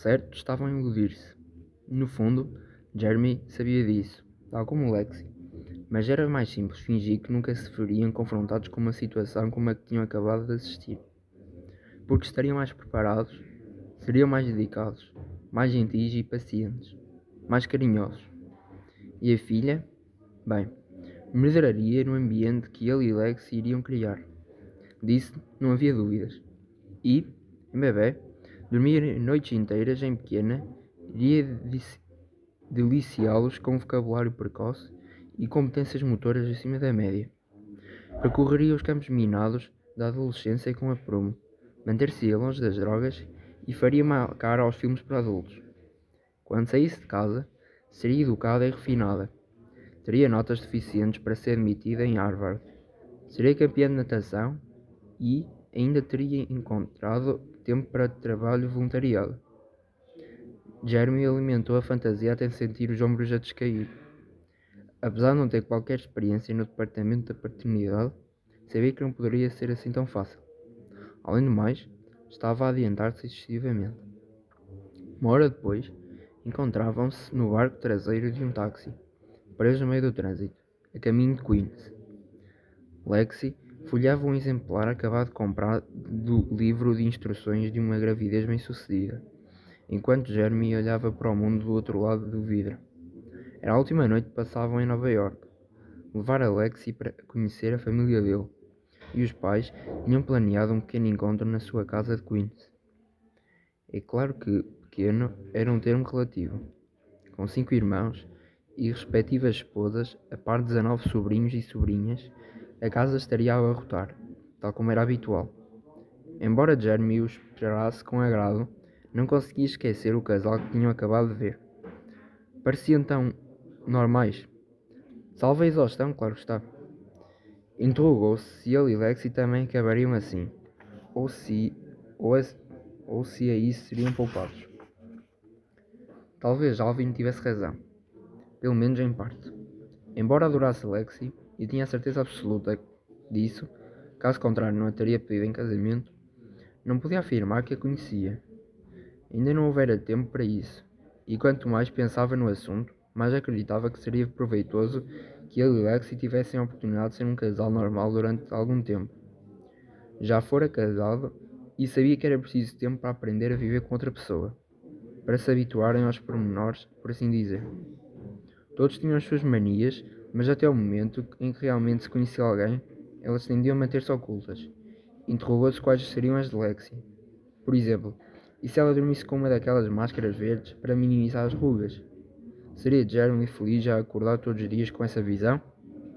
Certo, estavam a iludir-se. No fundo, Jeremy sabia disso, tal como Lexi. Mas era mais simples fingir que nunca se veriam confrontados com uma situação como a que tinham acabado de assistir. Porque estariam mais preparados, seriam mais dedicados, mais gentis e pacientes, mais carinhosos. E a filha? Bem, medraria no ambiente que ele e Lexi iriam criar. Disse não havia dúvidas. E, em bebê, dormia noites inteiras em pequena, iria deliciá-los com vocabulário precoce e competências motoras acima da média. Percorreria os campos minados da adolescência com aprumo, manter-se longe das drogas e faria uma cara aos filmes para adultos. Quando saísse de casa, seria educada e refinada. Teria notas suficientes para ser admitida em Harvard. Seria campeã de natação e ainda teria encontrado tempo para trabalho voluntariado. Jeremy alimentou a fantasia até sentir os ombros a descair. Apesar de não ter qualquer experiência no departamento da paternidade, sabia que não poderia ser assim tão fácil. Além do mais, estava a adiantar-se excessivamente. Uma hora depois, encontravam-se no barco traseiro de um táxi, preso no meio do trânsito, a caminho de Queens. Lexi folheava um exemplar acabado de comprar do livro de instruções de uma gravidez bem-sucedida, enquanto Jeremy olhava para o mundo do outro lado do vidro. Era a última noite que passavam em Nova York. Levar Lexi para conhecer a família dele, e os pais tinham planeado um pequeno encontro na sua casa de Queens. É claro que pequeno era um termo relativo. Com cinco irmãos e respectivas esposas, a par de 19 sobrinhos e sobrinhas, a casa estaria a abarrotar, tal como era habitual. Embora Jeremy os esperasse com agrado, não conseguia esquecer o casal que tinham acabado de ver. Pareciam tão normais. Salva a exaustão, claro está. Interrogou-se se ele e Lexi também acabariam assim, ou se, ou, a, ou se a isso seriam poupados. Talvez Alvin tivesse razão, pelo menos em parte. Embora adorasse Lexi, e tinha a certeza absoluta disso, caso contrário não a teria pedido em casamento, não podia afirmar que a conhecia. Ainda não houvera tempo para isso, e quanto mais pensava no assunto, mais acreditava que seria proveitoso que ele e Lexi tivessem a oportunidade de ser um casal normal durante algum tempo. Já fora casado e sabia que era preciso tempo para aprender a viver com outra pessoa, para se habituarem aos pormenores, por assim dizer. Todos tinham as suas manias, mas até o momento em que realmente se conhecia alguém, elas tendiam a manter-se ocultas. Interrogou-se quais seriam as de Lexi. Por exemplo, e se ela dormisse com uma daquelas máscaras verdes para minimizar as rugas? Seria Jeremy feliz a acordar todos os dias com essa visão?